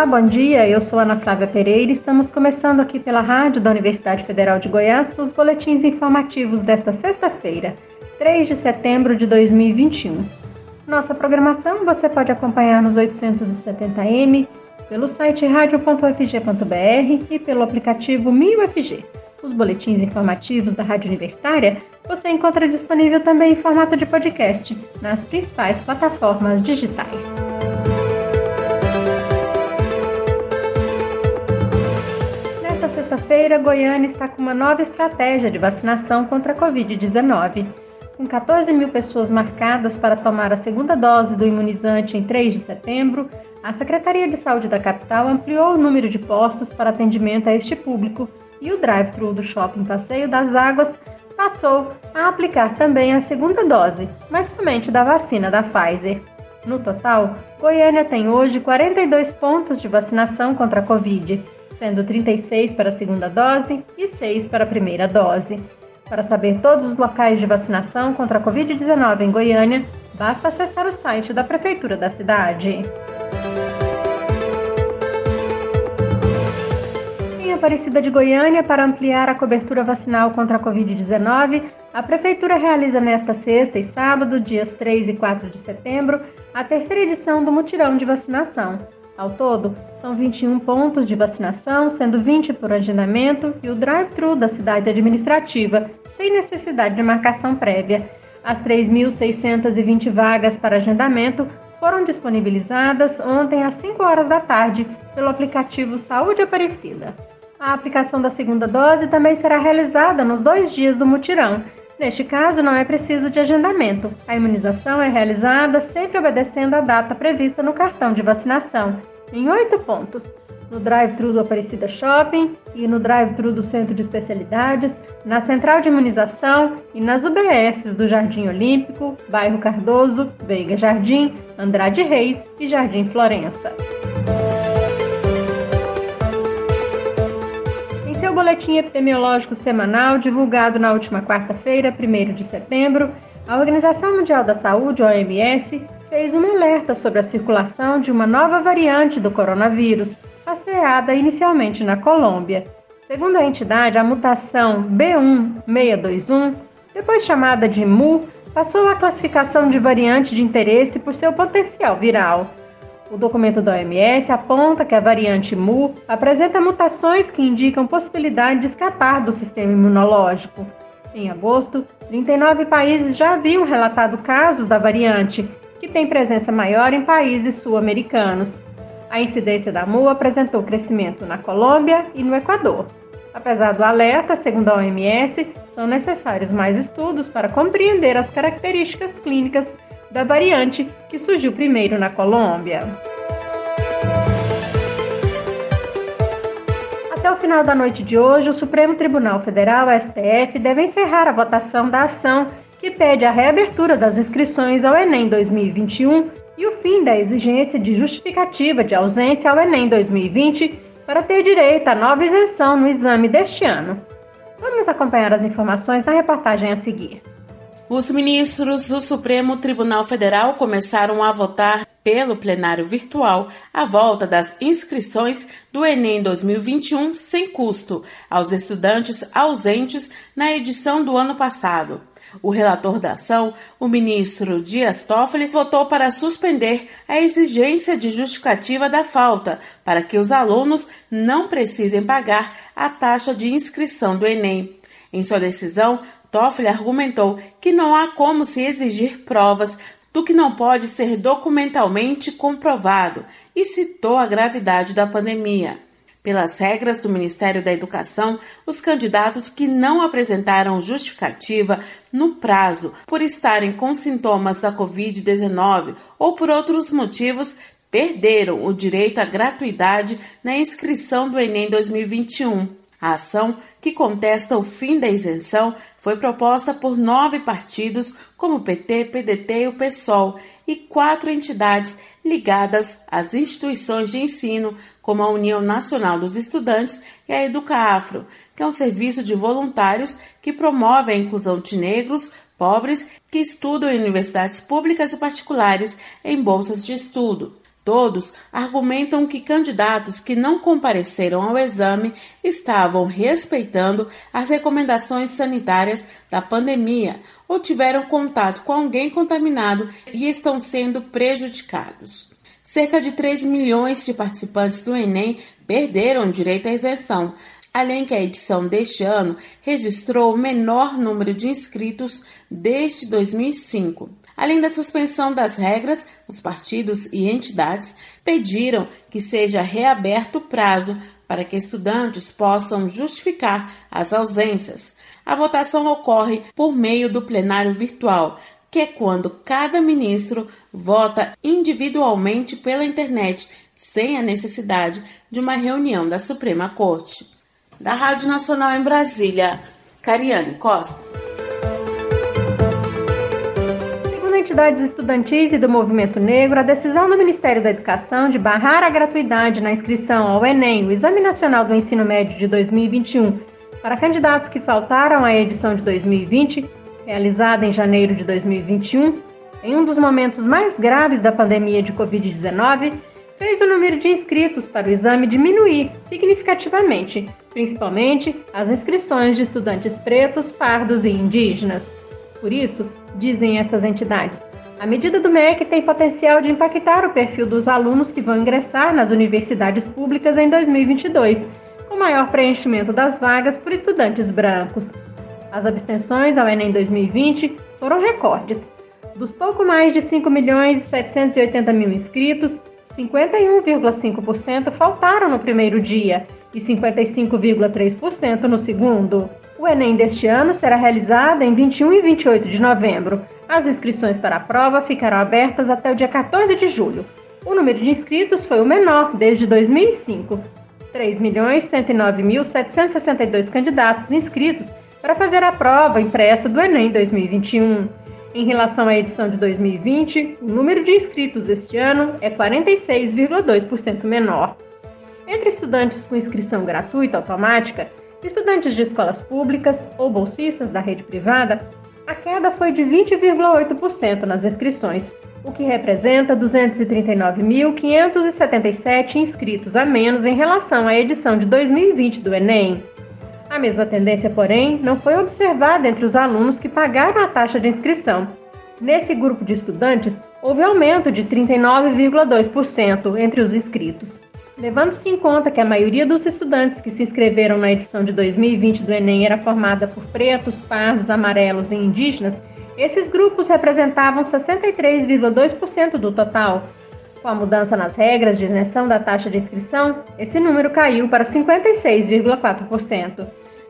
Olá, bom dia. Eu sou Ana Flávia Pereira e estamos começando aqui pela rádio da Universidade Federal de Goiás os boletins informativos desta sexta-feira, 3 de setembro de 2021. Nossa programação você pode acompanhar nos 870m, pelo site radio.ufg.br e pelo aplicativo MinUFG. Os boletins informativos da Rádio Universitária você encontra disponível também em formato de podcast nas principais plataformas digitais. Sexta-feira, Goiânia está com uma nova estratégia de vacinação contra a Covid-19. Com 14 mil pessoas marcadas para tomar a segunda dose do imunizante em 3 de setembro, a Secretaria de Saúde da capital ampliou o número de postos para atendimento a este público e o drive-thru do Shopping Passeio das Águas passou a aplicar também a segunda dose, mas somente da vacina da Pfizer. No total, Goiânia tem hoje 42 pontos de vacinação contra a Covid, sendo 36 para a segunda dose e 6 para a primeira dose. Para saber todos os locais de vacinação contra a Covid-19 em Goiânia, basta acessar o site da Prefeitura da cidade. Aparecida de Goiânia, para ampliar a cobertura vacinal contra a Covid-19, a Prefeitura realiza nesta sexta e sábado, dias 3 e 4 de setembro, a terceira edição do mutirão de vacinação. Ao todo, são 21 pontos de vacinação, sendo 20 por agendamento e o drive-thru da cidade administrativa, sem necessidade de marcação prévia. As 3.620 vagas para agendamento foram disponibilizadas ontem às 5 horas da tarde pelo aplicativo Saúde Aparecida. A aplicação da segunda dose também será realizada nos dois dias do mutirão. Neste caso, não é preciso de agendamento. A imunização é realizada sempre obedecendo a data prevista no cartão de vacinação, em oito pontos: no drive-thru do Aparecida Shopping e no drive-thru do Centro de Especialidades, na Central de Imunização e nas UBSs do Jardim Olímpico, Bairro Cardoso, Veiga Jardim, Andrade Reis e Jardim Florença. Boletim epidemiológico semanal, divulgado na última quarta-feira, 1 de setembro, a Organização Mundial da Saúde, OMS, fez um alerta sobre a circulação de uma nova variante do coronavírus, rastreada inicialmente na Colômbia. Segundo a entidade, a mutação B1621, depois chamada de MU, passou à classificação de variante de interesse por seu potencial viral. O documento da OMS aponta que a variante MU apresenta mutações que indicam possibilidade de escapar do sistema imunológico. Em agosto, 39 países já haviam relatado casos da variante, que tem presença maior em países sul-americanos. A incidência da MU apresentou crescimento na Colômbia e no Equador. Apesar do alerta, segundo a OMS, são necessários mais estudos para compreender as características clínicas da variante que surgiu primeiro na Colômbia. Até o final da noite de hoje, o Supremo Tribunal Federal, STF, deve encerrar a votação da ação que pede a reabertura das inscrições ao Enem 2021 e o fim da exigência de justificativa de ausência ao Enem 2020 para ter direito à nova isenção no exame deste ano. Vamos acompanhar as informações na reportagem a seguir. Os ministros do Supremo Tribunal Federal começaram a votar pelo plenário virtual a volta das inscrições do Enem 2021 sem custo aos estudantes ausentes na edição do ano passado. O relator da ação, o ministro Dias Toffoli, votou para suspender a exigência de justificativa da falta, para que os alunos não precisem pagar a taxa de inscrição do Enem. Em sua decisão, Toffoli argumentou que não há como se exigir provas do que não pode ser documentalmente comprovado e citou a gravidade da pandemia. Pelas regras do Ministério da Educação, os candidatos que não apresentaram justificativa no prazo por estarem com sintomas da Covid-19 ou por outros motivos perderam o direito à gratuidade na inscrição do Enem 2021. A ação, que contesta o fim da isenção, foi proposta por nove partidos, como o PT, PDT e o PSOL, e quatro entidades ligadas às instituições de ensino, como a União Nacional dos Estudantes e a EducaAfro, que é um serviço de voluntários que promove a inclusão de negros, pobres que estudam em universidades públicas e particulares em bolsas de estudo. Todos argumentam que candidatos que não compareceram ao exame estavam respeitando as recomendações sanitárias da pandemia ou tiveram contato com alguém contaminado e estão sendo prejudicados. Cerca de 3 milhões de participantes do Enem perderam o direito à isenção, além que a edição deste ano registrou o menor número de inscritos desde 2005. Além da suspensão das regras, os partidos e entidades pediram que seja reaberto o prazo para que estudantes possam justificar as ausências. A votação ocorre por meio do plenário virtual, que é quando cada ministro vota individualmente pela internet, sem a necessidade de uma reunião da Suprema Corte. Da Rádio Nacional em Brasília, Cariane Costa. Entidades estudantis e do movimento negro, a decisão do Ministério da Educação de barrar a gratuidade na inscrição ao Enem, o Exame Nacional do Ensino Médio de 2021, para candidatos que faltaram à edição de 2020, realizada em janeiro de 2021, em um dos momentos mais graves da pandemia de Covid-19, fez o número de inscritos para o exame diminuir significativamente, principalmente as inscrições de estudantes pretos, pardos e indígenas. Por isso, dizem estas entidades, a medida do MEC tem potencial de impactar o perfil dos alunos que vão ingressar nas universidades públicas em 2022, com maior preenchimento das vagas por estudantes brancos. As abstenções ao Enem 2020 foram recordes. Dos pouco mais de 5 milhões e 780 mil inscritos, 51,5% faltaram no primeiro dia e 55,3% no segundo. O Enem deste ano será realizado em 21 e 28 de novembro. As inscrições para a prova ficarão abertas até o dia 14 de julho. O número de inscritos foi o menor desde 2005. 3.109.762 candidatos inscritos para fazer a prova impressa do Enem 2021. Em relação à edição de 2020, o número de inscritos este ano é 46,2% menor. Entre estudantes com inscrição gratuita automática, Estudantes de escolas públicas ou bolsistas da rede privada, a queda foi de 20,8% nas inscrições, o que representa 239.577 inscritos a menos em relação à edição de 2020 do Enem. A mesma tendência, porém, não foi observada entre os alunos que pagaram a taxa de inscrição. Nesse grupo de estudantes, houve aumento de 39,2% entre os inscritos. Levando-se em conta que a maioria dos estudantes que se inscreveram na edição de 2020 do Enem era formada por pretos, pardos, amarelos e indígenas, esses grupos representavam 63,2% do total. Com a mudança nas regras de isenção da taxa de inscrição, esse número caiu para 56,4%.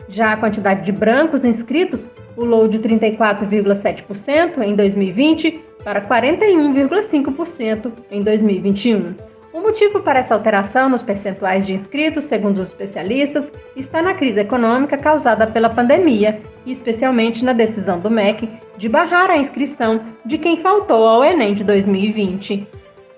Já a quantidade de brancos inscritos pulou de 34,7% em 2020 para 41,5% em 2021. O motivo para essa alteração nos percentuais de inscritos, segundo os especialistas, está na crise econômica causada pela pandemia e especialmente na decisão do MEC de barrar a inscrição de quem faltou ao Enem de 2020.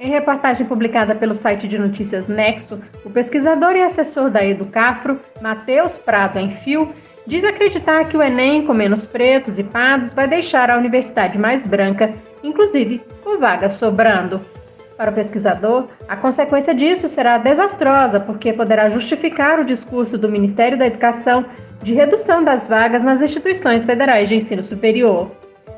Em reportagem publicada pelo site de notícias Nexo, o pesquisador e assessor da Educafro, Matheus Prado Enfio, diz acreditar que o Enem, com menos pretos e pardos, vai deixar a universidade mais branca, inclusive com vagas sobrando. Para o pesquisador, a consequência disso será desastrosa, porque poderá justificar o discurso do Ministério da Educação de redução das vagas nas instituições federais de ensino superior.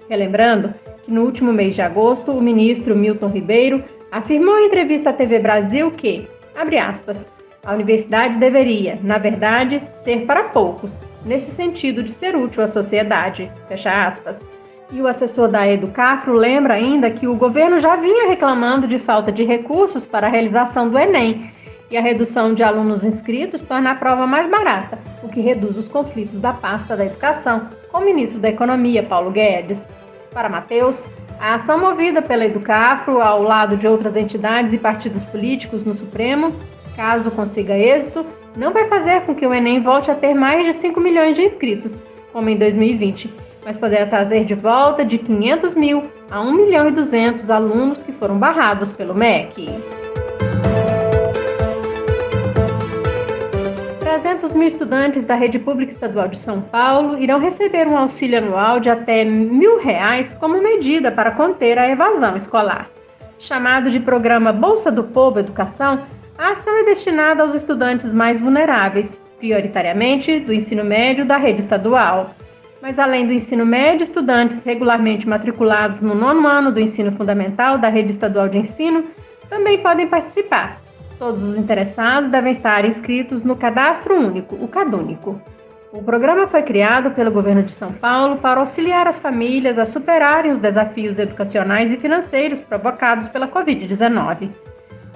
Relembrando que no último mês de agosto, o ministro Milton Ribeiro afirmou em entrevista à TV Brasil que, abre aspas, a universidade deveria, na verdade, ser para poucos, nesse sentido de ser útil à sociedade, fecha aspas. E o assessor da Educafro lembra ainda que o governo já vinha reclamando de falta de recursos para a realização do Enem e a redução de alunos inscritos torna a prova mais barata, o que reduz os conflitos da pasta da educação com o ministro da Economia, Paulo Guedes. Para Matheus, a ação movida pela Educafro ao lado de outras entidades e partidos políticos no Supremo, caso consiga êxito, não vai fazer com que o Enem volte a ter mais de 5 milhões de inscritos, como em 2020 mas poderá trazer de volta de 500 mil a 1 milhão e 200 alunos que foram barrados pelo MEC. 300 mil estudantes da Rede Pública Estadual de São Paulo irão receber um auxílio anual de até mil reais como medida para conter a evasão escolar. Chamado de programa Bolsa do Povo Educação, a ação é destinada aos estudantes mais vulneráveis, prioritariamente do ensino médio da rede estadual. Mas além do ensino médio, estudantes regularmente matriculados no nono ano do ensino fundamental da rede estadual de ensino também podem participar. Todos os interessados devem estar inscritos no Cadastro Único, o CadÚnico. O programa foi criado pelo governo de São Paulo para auxiliar as famílias a superarem os desafios educacionais e financeiros provocados pela Covid-19.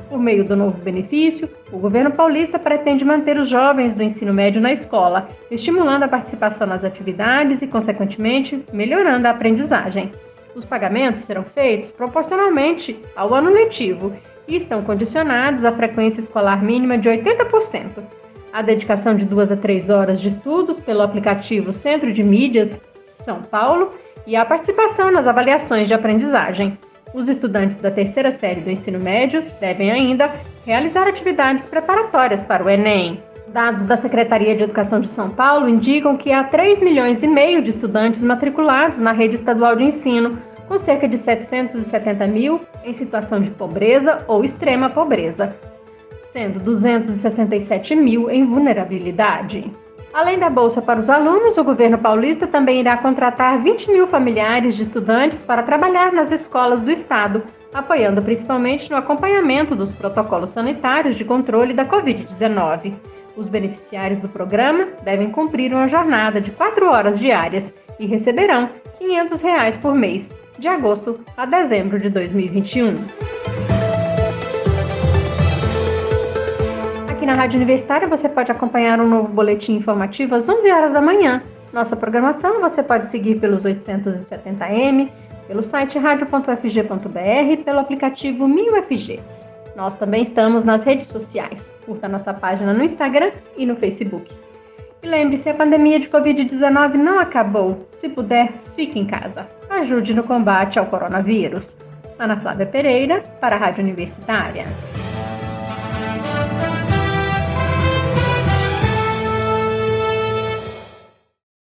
Por meio do novo benefício, o governo paulista pretende manter os jovens do ensino médio na escola, estimulando a participação nas atividades e, consequentemente, melhorando a aprendizagem. Os pagamentos serão feitos proporcionalmente ao ano letivo e estão condicionados à frequência escolar mínima de 80%, a dedicação de duas a três horas de estudos pelo aplicativo Centro de Mídias São Paulo e a participação nas avaliações de aprendizagem. Os estudantes da terceira série do ensino médio devem ainda realizar atividades preparatórias para o Enem. Dados da Secretaria de Educação de São Paulo indicam que há 3 milhões e meio de estudantes matriculados na rede estadual de ensino, com cerca de 770 mil em situação de pobreza ou extrema pobreza, sendo 267 mil em vulnerabilidade. Além da bolsa para os alunos, o governo paulista também irá contratar 20 mil familiares de estudantes para trabalhar nas escolas do estado, apoiando principalmente no acompanhamento dos protocolos sanitários de controle da Covid-19. Os beneficiários do programa devem cumprir uma jornada de 4 horas diárias e receberão 500 reais por mês, de agosto a dezembro de 2021. Na Rádio Universitária você pode acompanhar um novo boletim informativo às 11 horas da manhã. Nossa programação você pode seguir pelos 870m, pelo site radio.fg.br, pelo aplicativo MinUFG. Nós também estamos nas redes sociais. Curta nossa página no Instagram e no Facebook. E lembre-se, a pandemia de Covid-19 não acabou. Se puder, fique em casa. Ajude no combate ao coronavírus. Ana Flávia Pereira, para a Rádio Universitária.